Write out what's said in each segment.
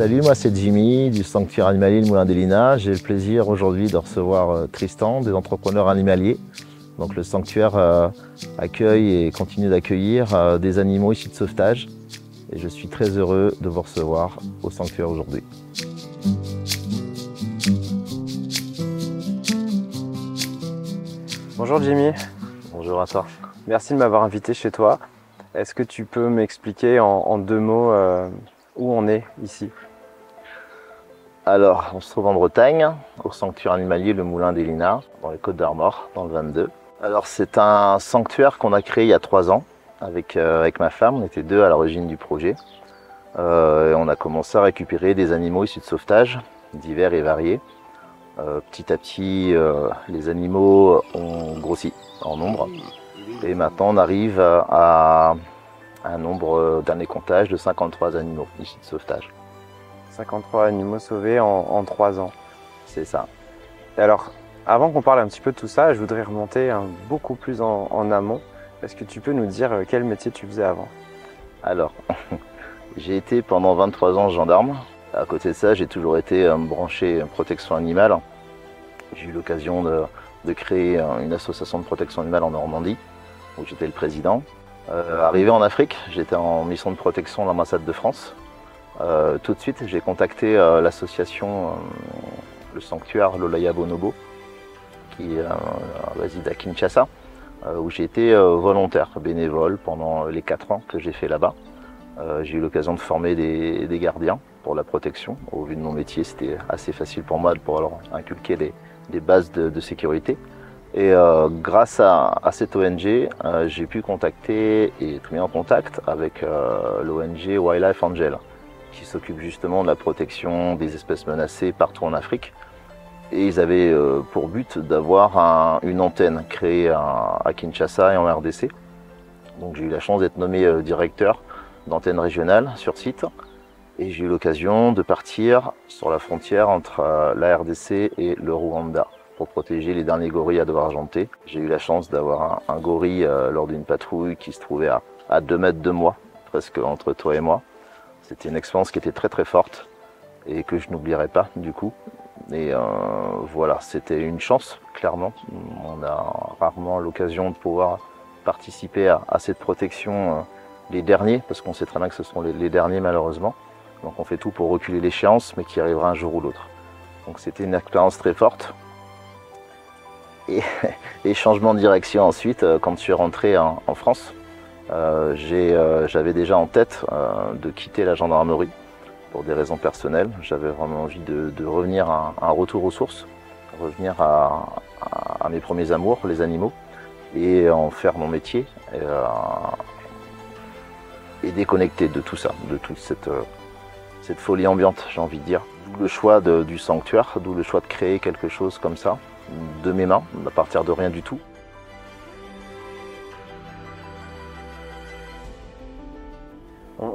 Salut, moi c'est Jimmy du sanctuaire animalier Le Moulin des Linas. J'ai le plaisir aujourd'hui de recevoir euh, Tristan, des entrepreneurs animaliers. Donc le sanctuaire euh, accueille et continue d'accueillir euh, des animaux issus de sauvetage. Et je suis très heureux de vous recevoir au sanctuaire aujourd'hui. Bonjour Jimmy, Bonjour à toi. merci de m'avoir invité chez toi. Est-ce que tu peux m'expliquer en, en deux mots euh, où on est ici? Alors, on se trouve en Bretagne, au sanctuaire animalier Le Moulin des Linas, dans les Côtes d'Armor, dans le 22. Alors, c'est un sanctuaire qu'on a créé il y a trois ans avec, euh, ma femme. On était deux à l'origine du projet. Euh, et on a commencé à récupérer des animaux issus de sauvetage, divers et variés. Euh, petit à petit, les animaux ont grossi en nombre. Et maintenant, on arrive à, un nombre dernier comptage de 53 animaux issus de sauvetage. 53 animaux sauvés en, en 3 ans. C'est ça. Et alors, avant qu'on parle un petit peu de tout ça, je voudrais remonter beaucoup plus en, amont. Est-ce que tu peux nous dire euh, quel métier tu faisais avant? Alors, j'ai été pendant 23 ans gendarme. À côté de ça, j'ai toujours été branché protection animale. J'ai eu l'occasion de, de créer une association de protection animale en Normandie, où j'étais le président. Euh, arrivé en Afrique, j'étais en mission de protection à l'ambassade de France. Euh, tout de suite, j'ai contacté euh, l'association, euh, le sanctuaire Lolaya Bonobo, qui réside à Kinshasa, où j'ai été volontaire, bénévole pendant les 4 ans que j'ai fait là-bas. J'ai eu l'occasion de former des, gardiens pour la protection. Au vu de mon métier, c'était assez facile pour moi de pouvoir inculquer les, des bases de, sécurité. Et grâce à, cette ONG, j'ai pu contacter et être mis en contact avec l'ONG Wildlife Angel, qui s'occupe justement de la protection des espèces menacées partout en Afrique. Et ils avaient euh, pour but d'avoir un- une antenne créée à, Kinshasa et en RDC. Donc j'ai eu la chance d'être nommé euh, directeur d'antenne régionale sur site. Et j'ai eu l'occasion de partir sur la frontière entre euh, la RDC et le Rwanda pour protéger les derniers gorilles à devoir argenté. J'ai eu la chance d'avoir un, gorille lors d'une patrouille qui se trouvait à, à 2 mètres de moi, presque entre toi et moi. C'était une expérience qui était très très forte et que je n'oublierai pas du coup. Et euh, voilà, c'était une chance, clairement. On a rarement l'occasion de pouvoir participer à, cette protection euh, les derniers, parce qu'on sait très bien que ce sont les, derniers malheureusement. Donc on fait tout pour reculer l'échéance, mais qui arrivera un jour ou l'autre. Donc c'était une expérience très forte. Et, changement de direction ensuite, euh, quand je suis rentré en, France, j'avais déjà en tête euh, de quitter la gendarmerie pour des raisons personnelles. J'avais vraiment envie de, revenir à un retour aux sources, revenir à, mes premiers amours, les animaux, et en faire mon métier, et, euh, déconnecter de tout ça, de toute cette, euh, folie ambiante, j'ai envie de dire. D'où le choix du sanctuaire, d'où le choix de créer quelque chose comme ça, de mes mains, à partir de rien du tout.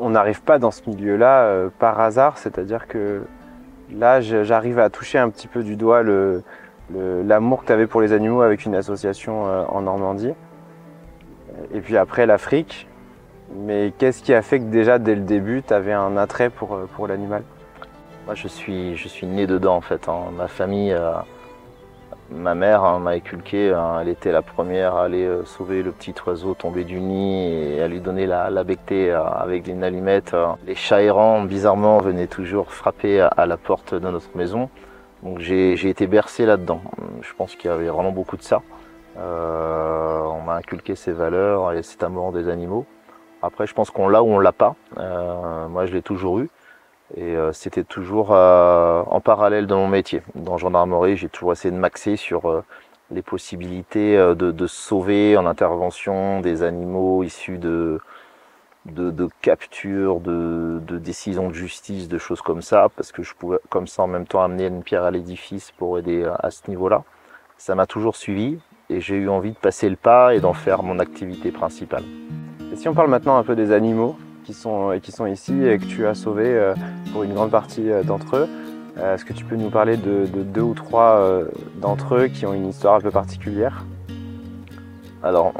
On n'arrive pas dans ce milieu-là euh, par hasard, c'est-à-dire que là, j'arrive à toucher un petit peu du doigt l'amour que tu avais pour les animaux avec une association euh, en Normandie. Et puis après l'Afrique. Mais qu'est-ce qui a fait que déjà dès le début, tu avais un attrait pour, euh, l'animal? Moi, je suis, né dedans en fait. hein. Ma famille, ma mère hein, m'a inculqué. hein, elle était la première à aller euh, sauver le petit oiseau tombé du nid et à lui donner la, la bectée euh, avec une allumette. euh. Les chats errants, bizarrement, venaient toujours frapper à, la porte de notre maison. Donc j'ai été bercé là-dedans. Je pense qu'il y avait vraiment beaucoup de ça. Euh, on m'a inculqué ces valeurs et cet amour des animaux. Après, je pense qu'on l'a ou on l'a pas. Moi, je l'ai toujours eu. Et euh, c'était toujours euh, en parallèle de mon métier. Dans gendarmerie, j'ai toujours essayé de m'axer sur euh, les possibilités de, de sauver en intervention des animaux issus de, de, de capture, de, de décisions de justice, de choses comme ça, parce que je pouvais comme ça en même temps amener une pierre à l'édifice pour aider à ce niveau-là. Ça m'a toujours suivi et j'ai eu envie de passer le pas et d'en faire mon activité principale. Et si on parle maintenant un peu des animaux qui sont, euh, qui sont ici et que tu as sauvés euh, pour une grande partie euh, d'entre eux, est-ce que tu peux nous parler de, de deux ou trois d'entre eux qui ont une histoire un peu particulière? Alors,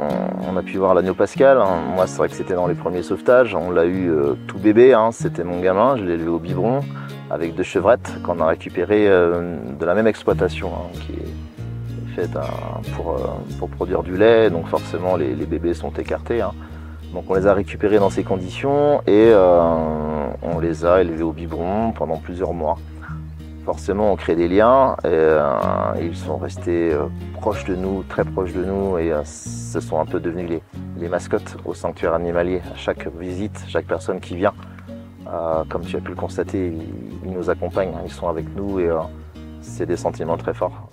on, a pu voir l'agneau pascal. hein. Moi, c'est vrai que c'était dans les premiers sauvetages. On l'a eu tout bébé. hein. C'était mon gamin. Je l'ai élevé au biberon. avec deux chevrettes qu'on a récupérées de la même exploitation, hein, qui est faite pour, produire du lait, donc forcément les, bébés sont écartés. Donc on les a récupérés dans ces conditions et on les a élevés au biberon pendant plusieurs mois forcément on crée des liens et, euh, ils sont restés euh, proches de nous, très proches de nous et euh, ce sont un peu devenus les, mascottes au sanctuaire animalier. À chaque visite, chaque personne qui vient, comme tu as pu le constater, ils, nous accompagnent, hein, ils sont avec nous et c'est des sentiments très forts.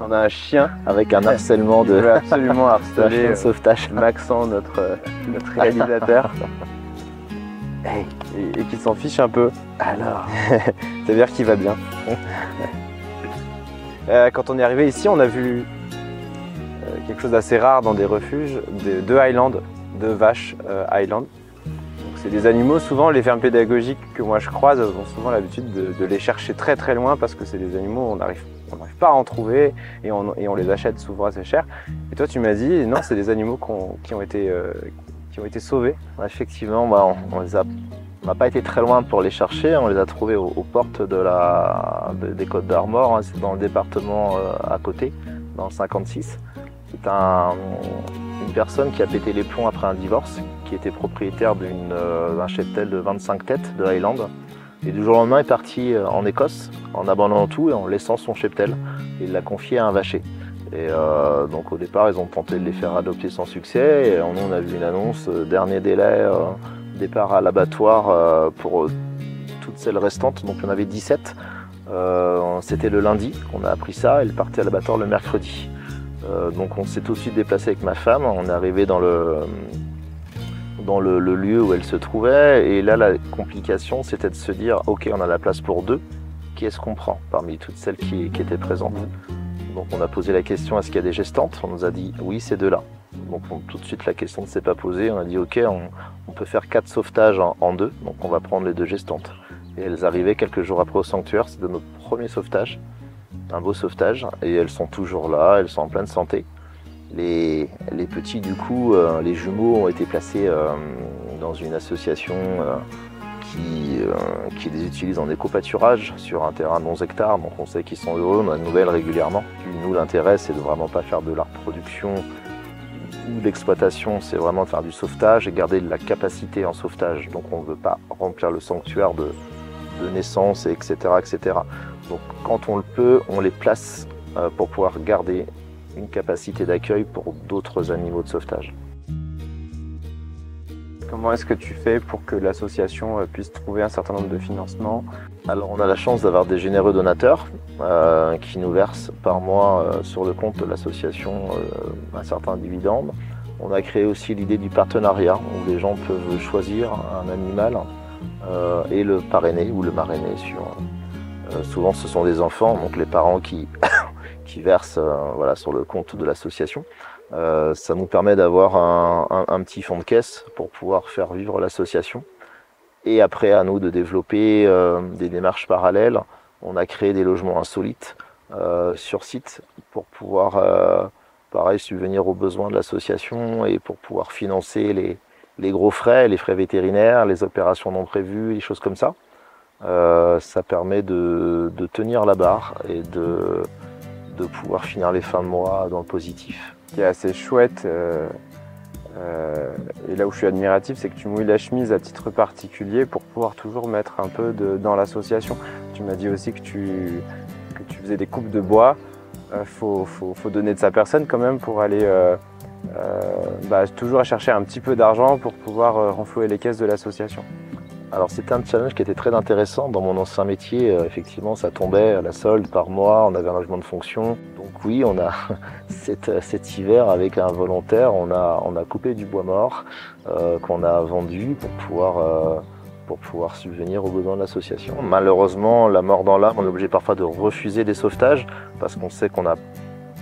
On a un chien avec un harcèlement de absolument harceler sauvetage. Maxent, notre, notre réalisateur. et, qu'il s'en fiche un peu. Alors, c'est-à-dire qu'il va bien. Euh, quand on est arrivé ici, on a vu euh, quelque chose d'assez rare dans des refuges, de, de Highland, de vaches euh, Highland. C'est des animaux, souvent les fermes pédagogiques que moi je croise ont souvent l'habitude de, les chercher très très loin parce que c'est des animaux, on n'arrive pas à en trouver et on, on, les achète souvent assez cher. Et toi tu m'as dit, non, c'est des animaux qui, ont été, qui ont été sauvés. Effectivement, bah, on, on n'a pas été très loin pour les chercher, on les a trouvés aux, portes des Côtes d'Armor, hein, c'est dans le département euh, à côté, dans le 56. C'est une personne qui a pété les plombs après un divorce, qui était propriétaire euh, d'un cheptel de 25 têtes de Highland. Et du jour au lendemain est parti euh, en Écosse en abandonnant tout et en laissant son cheptel. il l'a confié à un vacher. Et donc au départ, ils ont tenté de les faire adopter sans succès. Et nous, on a vu une annonce, dernier délai, départ à l'abattoir euh, pour euh, toutes celles restantes, donc on avait 17. Euh, c'était le lundi qu'on a appris ça, elle partait à l'abattoir le mercredi. donc on s'est tout de suite déplacé avec ma femme, on est arrivé dans le, dans le, lieu où elle se trouvait. Et là, la complication, c'était de se dire, ok, on a la place pour deux. Qui est-ce qu'on prend parmi toutes celles qui, étaient présentes? Donc on a posé la question, est-ce qu'il y a des gestantes? On nous a dit, oui, c'est deux-là. Donc tout de suite la question ne s'est pas posée. On a dit ok, on, peut faire quatre sauvetages en, deux, donc on va prendre les deux gestantes. Et elles arrivaient quelques jours après au sanctuaire, c'était notre premier sauvetage, un beau sauvetage, et elles sont toujours là, elles sont en pleine santé. Les, petits du coup, euh, les jumeaux ont été placés euh, dans une association euh, qui, les utilise en éco-pâturage sur un terrain de 11 hectares, donc on sait qu'ils sont heureux, on a de nouvelles régulièrement. nous l'intérêt c'est de vraiment pas faire de la reproduction l'exploitation, c'est vraiment de faire du sauvetage et garder de la capacité en sauvetage. Donc on ne veut pas remplir le sanctuaire de, naissance, etc., etc. Donc quand on le peut, on les place pour pouvoir garder une capacité d'accueil pour d'autres animaux de sauvetage. Comment est-ce que tu fais pour que l'association euh, puisse trouver un certain nombre de financements? Alors on a la chance d'avoir des généreux donateurs euh, qui nous versent par mois euh, sur le compte de l'association un certain dividende. On a créé aussi l'idée du partenariat où les gens peuvent choisir un animal et le parrainer ou le marrainer sur. souvent ce sont des enfants, donc les parents qui, qui versent voilà, sur le compte de l'association. Euh, ça nous permet d'avoir un, petit fonds de caisse pour pouvoir faire vivre l'association. Et après, à nous de développer euh, des démarches parallèles. On a créé des logements insolites euh, sur site pour pouvoir, pareil, subvenir aux besoins de l'association et pour pouvoir financer les, les, gros frais, les frais vétérinaires, les opérations non prévues, les choses comme ça. ça permet de, de, tenir la barre et de, de pouvoir finir les fins de mois dans le positif qui est assez chouette, euh, euh, et là où je suis admiratif, c'est que tu mouilles la chemise à titre particulier pour pouvoir toujours mettre un peu de, dans l'association. Tu m'as dit aussi que tu, que tu faisais des coupes de bois. Il euh, faut, faut, faut, donner de sa personne quand même pour aller bah, toujours chercher un petit peu d'argent pour pouvoir renflouer les caisses de l'association. Alors c'était un challenge qui était très intéressant. Dans mon ancien métier, effectivement, ça tombait à la solde par mois, on avait un logement de fonction oui, on a cet, hiver avec un volontaire, on a, on a coupé du bois mort euh, qu'on a vendu pour pouvoir, euh, pour pouvoir subvenir aux besoins de l'association. Malheureusement, la mort dans l'âme, on est obligé parfois de refuser des sauvetages parce qu'on sait qu'on n'a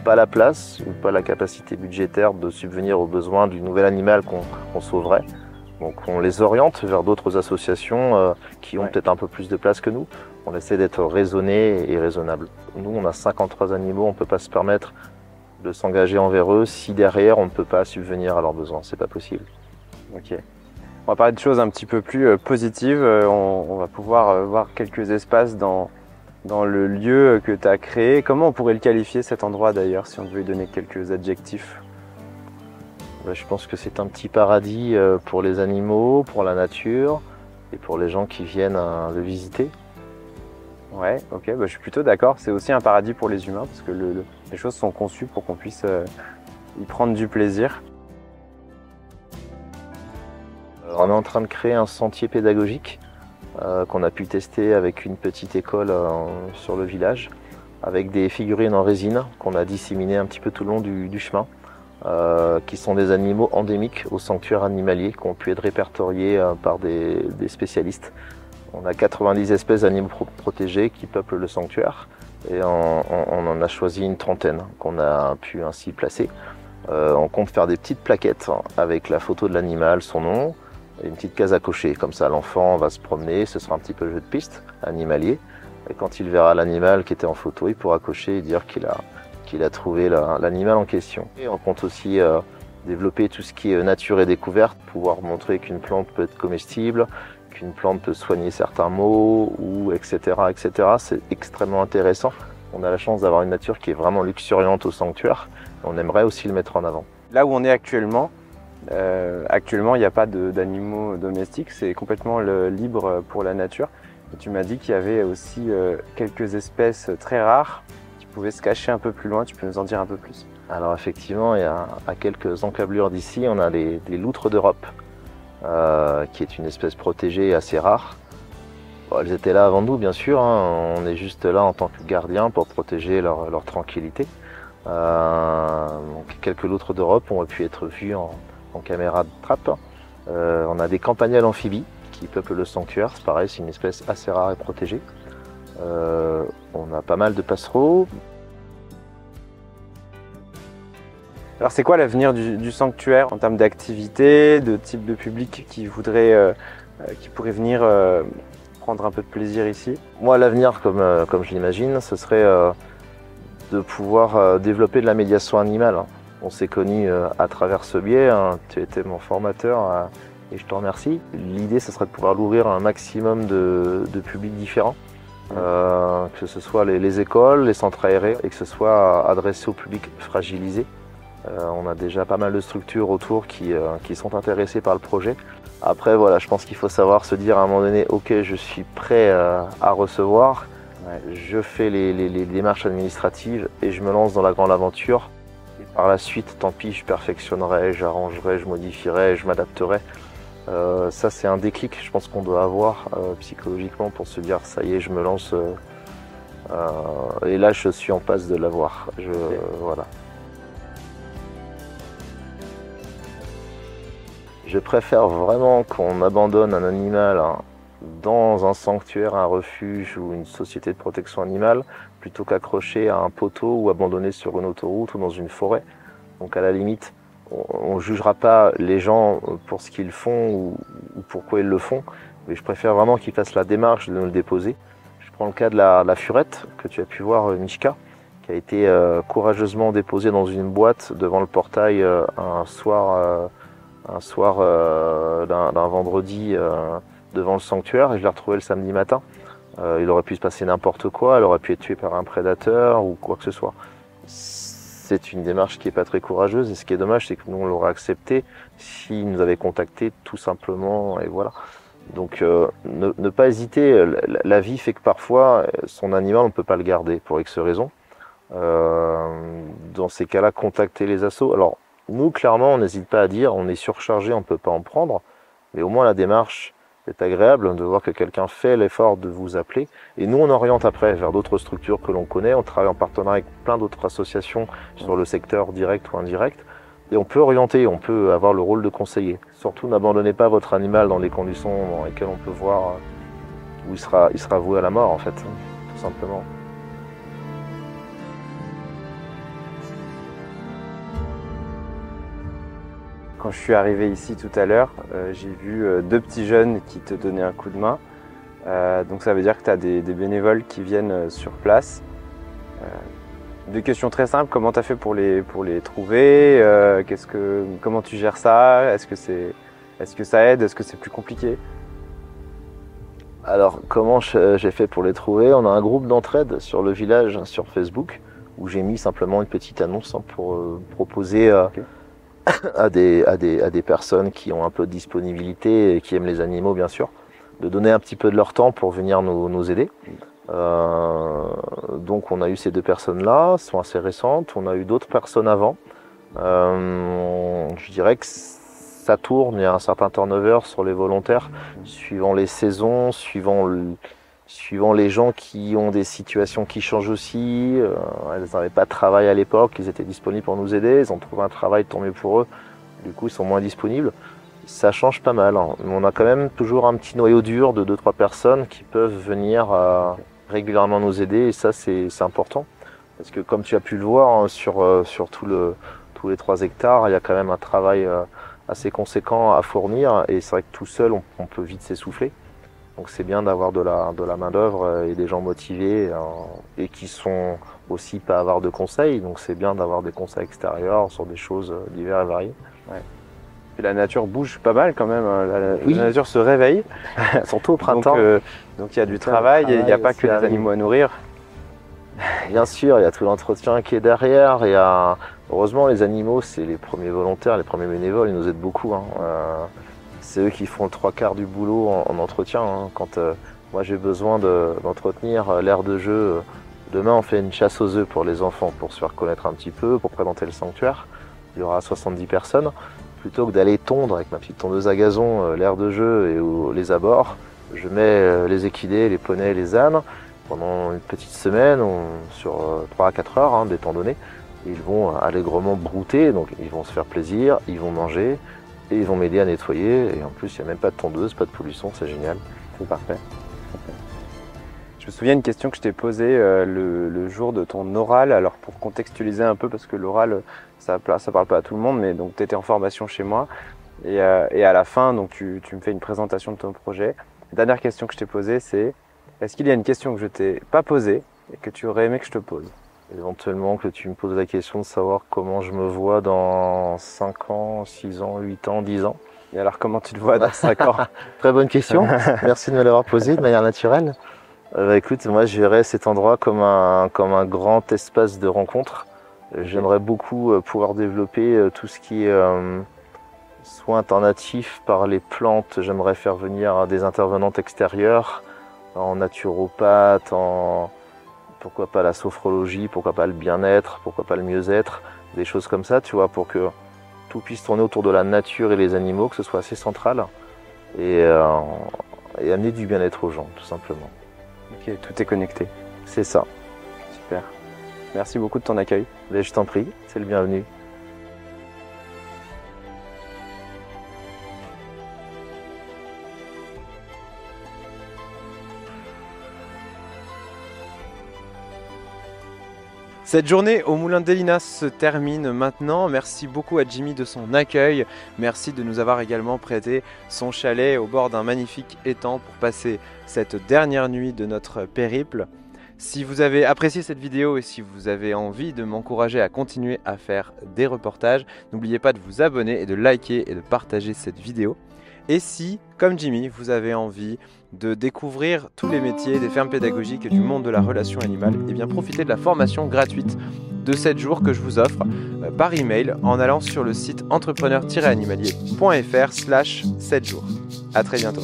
pas la place ou pas la capacité budgétaire de subvenir aux besoins du nouvel animal qu'on sauverait. Donc on les oriente vers d'autres associations euh, qui ont peut-être un peu plus de place que nous. On essaie d'être raisonné et raisonnable. Nous, on a 53 animaux, on ne peut pas se permettre de s'engager envers eux si derrière on ne peut pas subvenir à leurs besoins. C'est pas possible. Ok. va parler de choses un petit peu plus positives. On, va pouvoir voir quelques espaces dans, dans le lieu que tu as créé. Comment on pourrait le qualifier cet endroit d'ailleurs, si on devait lui donner quelques adjectifs? Je pense que c'est un petit paradis pour les animaux, pour la nature et pour les gens qui viennent le visiter. Ouais, ok, bah, je suis plutôt d'accord. C'est aussi un paradis pour les humains parce que les choses sont conçues pour qu'on puisse euh, y prendre du plaisir. Euh, on est en train de créer un sentier pédagogique euh, qu'on a pu tester avec une petite école sur le village, avec des figurines en résine qu'on a disséminées un petit peu tout le long du, chemin, qui sont des animaux endémiques au sanctuaire animalier, qui ont pu être répertoriés par des spécialistes. On a 90 espèces d'animaux protégés qui peuplent le sanctuaire et on, en a choisi une trentaine qu'on a pu ainsi placer. Euh, on compte faire des petites plaquettes avec la photo de l'animal, son nom, et une petite case à cocher. Comme ça, l'enfant va se promener, ce sera un petit peu jeu de piste animalier. Et quand il verra l'animal qui était en photo, il pourra cocher et dire qu'il a, qu'il a trouvé l'animal en question. On compte aussi euh, développer tout ce qui est nature et découverte, pouvoir montrer qu'une plante peut être comestible, qu'une plante peut soigner certains maux, ou etc. etc. C'est extrêmement intéressant. On a la chance d'avoir une nature qui est vraiment luxuriante au sanctuaire. On aimerait aussi le mettre en avant. Là où on est actuellement, euh, actuellement il n'y a pas d'animaux domestiques, c'est complètement libre pour la nature. tu m'as dit qu'il y avait aussi euh, quelques espèces très rares qui pouvaient se cacher un peu plus loin. Tu peux nous en dire un peu plus Alors effectivement, il y a, à quelques encablures d'ici, on a les, loutres d'Europe. Euh, qui est une espèce protégée assez rare. elles étaient là avant nous, bien sûr. Hein. On est juste là en tant que gardien pour protéger leur, tranquillité. Euh, quelques loutres d'Europe ont pu être vues en, caméra de trappe. Euh, on a des campagnards amphibies qui peuplent le sanctuaire. C'est pareil, c'est une espèce assez rare et protégée. On a pas mal de passereaux, Alors c'est quoi l'avenir du, sanctuaire en termes d'activité, de type de public qui voudrait, euh, euh, qui pourrait venir euh, prendre un peu de plaisir ici? Moi l'avenir comme, je l'imagine, ce serait de pouvoir développer de la médiation animale. On s'est connus à travers ce biais, hein. tu étais mon formateur et je te remercie. L'idée ce serait de pouvoir l'ouvrir à un maximum de, publics différents. Que ce soit les, les, écoles, les centres aérés et que ce soit adressé au public fragilisé. Euh, on a déjà pas mal de structures autour qui, euh, sont intéressées par le projet. Après, voilà, je pense qu'il faut savoir se dire à un moment donné, ok, je suis prêt euh, à recevoir, je fais les, démarches administratives et je me lance dans la grande aventure. Et par la suite, tant pis, je perfectionnerai, j'arrangerai, je modifierai, je m'adapterai. Ça, c'est un déclic, je pense qu'on doit avoir psychologiquement pour se dire, ça y est, je me lance. et là, je suis en passe de l'avoir. Voilà. Je préfère vraiment qu'on abandonne un animal hein, dans un sanctuaire, un refuge ou une société de protection animale plutôt qu'accrocher à un poteau ou abandonner sur une autoroute ou dans une forêt. Donc à la limite, on ne jugera pas les gens pour ce qu'ils font ou, pourquoi ils le font, mais je préfère vraiment qu'ils fassent la démarche de nous le déposer. Je prends le cas de la, furette que tu as pu voir, euh, Mishka, qui a été euh, courageusement déposée dans une boîte devant le portail euh, un soir un soir d'un vendredi devant le sanctuaire et je l'ai retrouvé le samedi matin. Il aurait pu se passer n'importe quoi, elle aurait pu être tuée par un prédateur ou quoi que ce soit. C'est une démarche qui n'est pas très courageuse et ce qui est dommage, c'est que nous on l'aurait accepté s'il nous avait contacté tout simplement et voilà. Donc ne, pas hésiter, la, vie fait que parfois son animal on ne peut pas le garder pour X raisons. dans ces cas-là, contacter les assos. Alors nous, clairement, on n'hésite pas à dire, on est surchargé, on ne peut pas en prendre, mais au moins la démarche est agréable de voir que quelqu'un fait l'effort de vous appeler. Et nous, on oriente après vers d'autres structures que l'on connaît. On travaille en partenariat avec plein d'autres associations sur le secteur direct ou indirect. Et on peut orienter, on peut avoir le rôle de conseiller. Surtout, n'abandonnez pas votre animal dans les conditions dans lesquelles on peut voir où il sera, il sera voué à la mort, en fait, tout simplement. Quand je suis arrivé ici tout à l'heure, euh, j'ai vu euh, deux petits jeunes qui te donnaient un coup de main. Euh, donc ça veut dire que tu as des, bénévoles qui viennent sur place. deux questions très simples, comment tu as fait pour les, pour les trouver? Que, Comment tu gères ça? Est-ce que Est-ce que ça aide? Est-ce que c'est plus compliqué? Alors, comment j'ai fait pour les trouver? On a un groupe d'entraide sur le village, sur Facebook, où j'ai mis simplement une petite annonce hein, pour euh, proposer euh, à, des, à, des, à des personnes qui ont un peu de disponibilité et qui aiment les animaux, bien sûr, de donner un petit peu de leur temps pour venir nous, nous aider. Euh, donc on a eu ces deux personnes-là, sont assez récentes. On a eu d'autres personnes avant. Euh, je dirais que ça tourne, il y a un certain turnover sur les volontaires, suivant les saisons, suivant, suivant les gens qui ont des situations qui changent aussi. Euh, elles n'avaient pas de travail à l'époque, ils étaient disponibles pour nous aider, ils ont trouvé un travail, tant mieux pour eux. Du coup, ils sont moins disponibles. Ça change pas mal. Hein. On a quand même toujours un petit noyau dur de 2-3 personnes qui peuvent venir régulièrement nous aider et ça c'est important. Parce que comme tu as pu le voir hein, sur, euh, tous les 3 hectares, il y a quand même un travail euh, assez conséquent à fournir et c'est vrai que tout seul on, peut vite s'essouffler. Donc c'est bien d'avoir de la, de la main d'œuvre euh, et des gens motivés et qui sont aussi pas avoir de conseils. Donc c'est bien d'avoir des conseils extérieurs sur des choses diverses et variées. Et la nature bouge pas mal quand même. Hein. La, nature se réveille. Surtout au printemps. Euh, donc il y a du travail, et il n'y a pas que des animaux à nourrir. Bien sûr, il y a tout l'entretien qui est derrière. Heureusement, les animaux, c'est les premiers volontaires, les premiers bénévoles, ils nous aident beaucoup. Hein. Euh, c'est eux qui font le trois quarts du boulot en, entretien. Hein. Quand euh, moi j'ai besoin d'entretenir l'aire de jeu, demain on fait une chasse aux œufs pour les enfants, pour se faire connaître un petit peu, pour présenter le sanctuaire. Il y aura 70 personnes plutôt que d'aller tondre avec ma petite tondeuse à gazon euh, l'air de jeu et les abords, je mets euh, les équidés, les poneys, les ânes pendant une petite semaine, sur 3 euh, à 4 heures, hein, des temps donnés. Ils vont allègrement brouter, donc ils vont se faire plaisir, ils vont manger et ils vont m'aider à nettoyer. Et en plus, il n'y a même pas de tondeuse, pas de pollution, c'est génial. C'est parfait. Je me souviens d'une question que je t'ai posée le, jour de ton oral. Alors pour contextualiser un peu, parce que l'oral, ça, ça parle pas à tout le monde, mais donc tu étais en formation chez moi. Et, euh, et à la fin, donc tu, tu, me fais une présentation de ton projet. dernière question que je t'ai posée, c'est est-ce qu'il y a une question que je t'ai pas posée et que tu aurais aimé que je te pose? Éventuellement que tu me poses la question de savoir comment je me vois dans 5 ans, 6 ans, 8 ans, 10 ans. Et alors comment tu te vois dans 5 ans? Très bonne question. Merci de me l'avoir posée de manière naturelle. Euh, bah, écoute, moi je verrais cet endroit comme un, comme un grand espace de rencontre J'aimerais beaucoup euh, pouvoir développer euh, tout ce qui est euh, soins alternatifs par les plantes. J'aimerais faire venir des intervenantes extérieures, en naturopathe, en pourquoi pas la sophrologie, pourquoi pas le bien-être, pourquoi pas le mieux-être, des choses comme ça, tu vois, pour que tout puisse tourner autour de la nature et les animaux, que ce soit assez central et, et amener du bien-être aux gens, tout simplement. Ok, tout est connecté. C'est ça. Super. Merci beaucoup de ton accueil. Ben, je t'en prie, c'est le bienvenu. Cette journée au Moulin d'Elinas se termine maintenant. Merci beaucoup à Jimmy de son accueil. Merci de nous avoir également prêté son chalet au bord d'un magnifique étang pour passer cette dernière nuit de notre périple. Si vous avez apprécié cette vidéo et si vous avez envie de m'encourager à continuer à faire des reportages, n'oubliez pas de vous abonner et de liker et de partager cette vidéo. Et si, comme Jimmy, vous avez envie de découvrir tous les métiers des fermes pédagogiques et du monde de la relation animale, eh bien profitez de la formation gratuite de 7 jours que je vous offre euh, par email en allant sur le site entrepreneur-animalier.fr slash 7 jours. A très bientôt.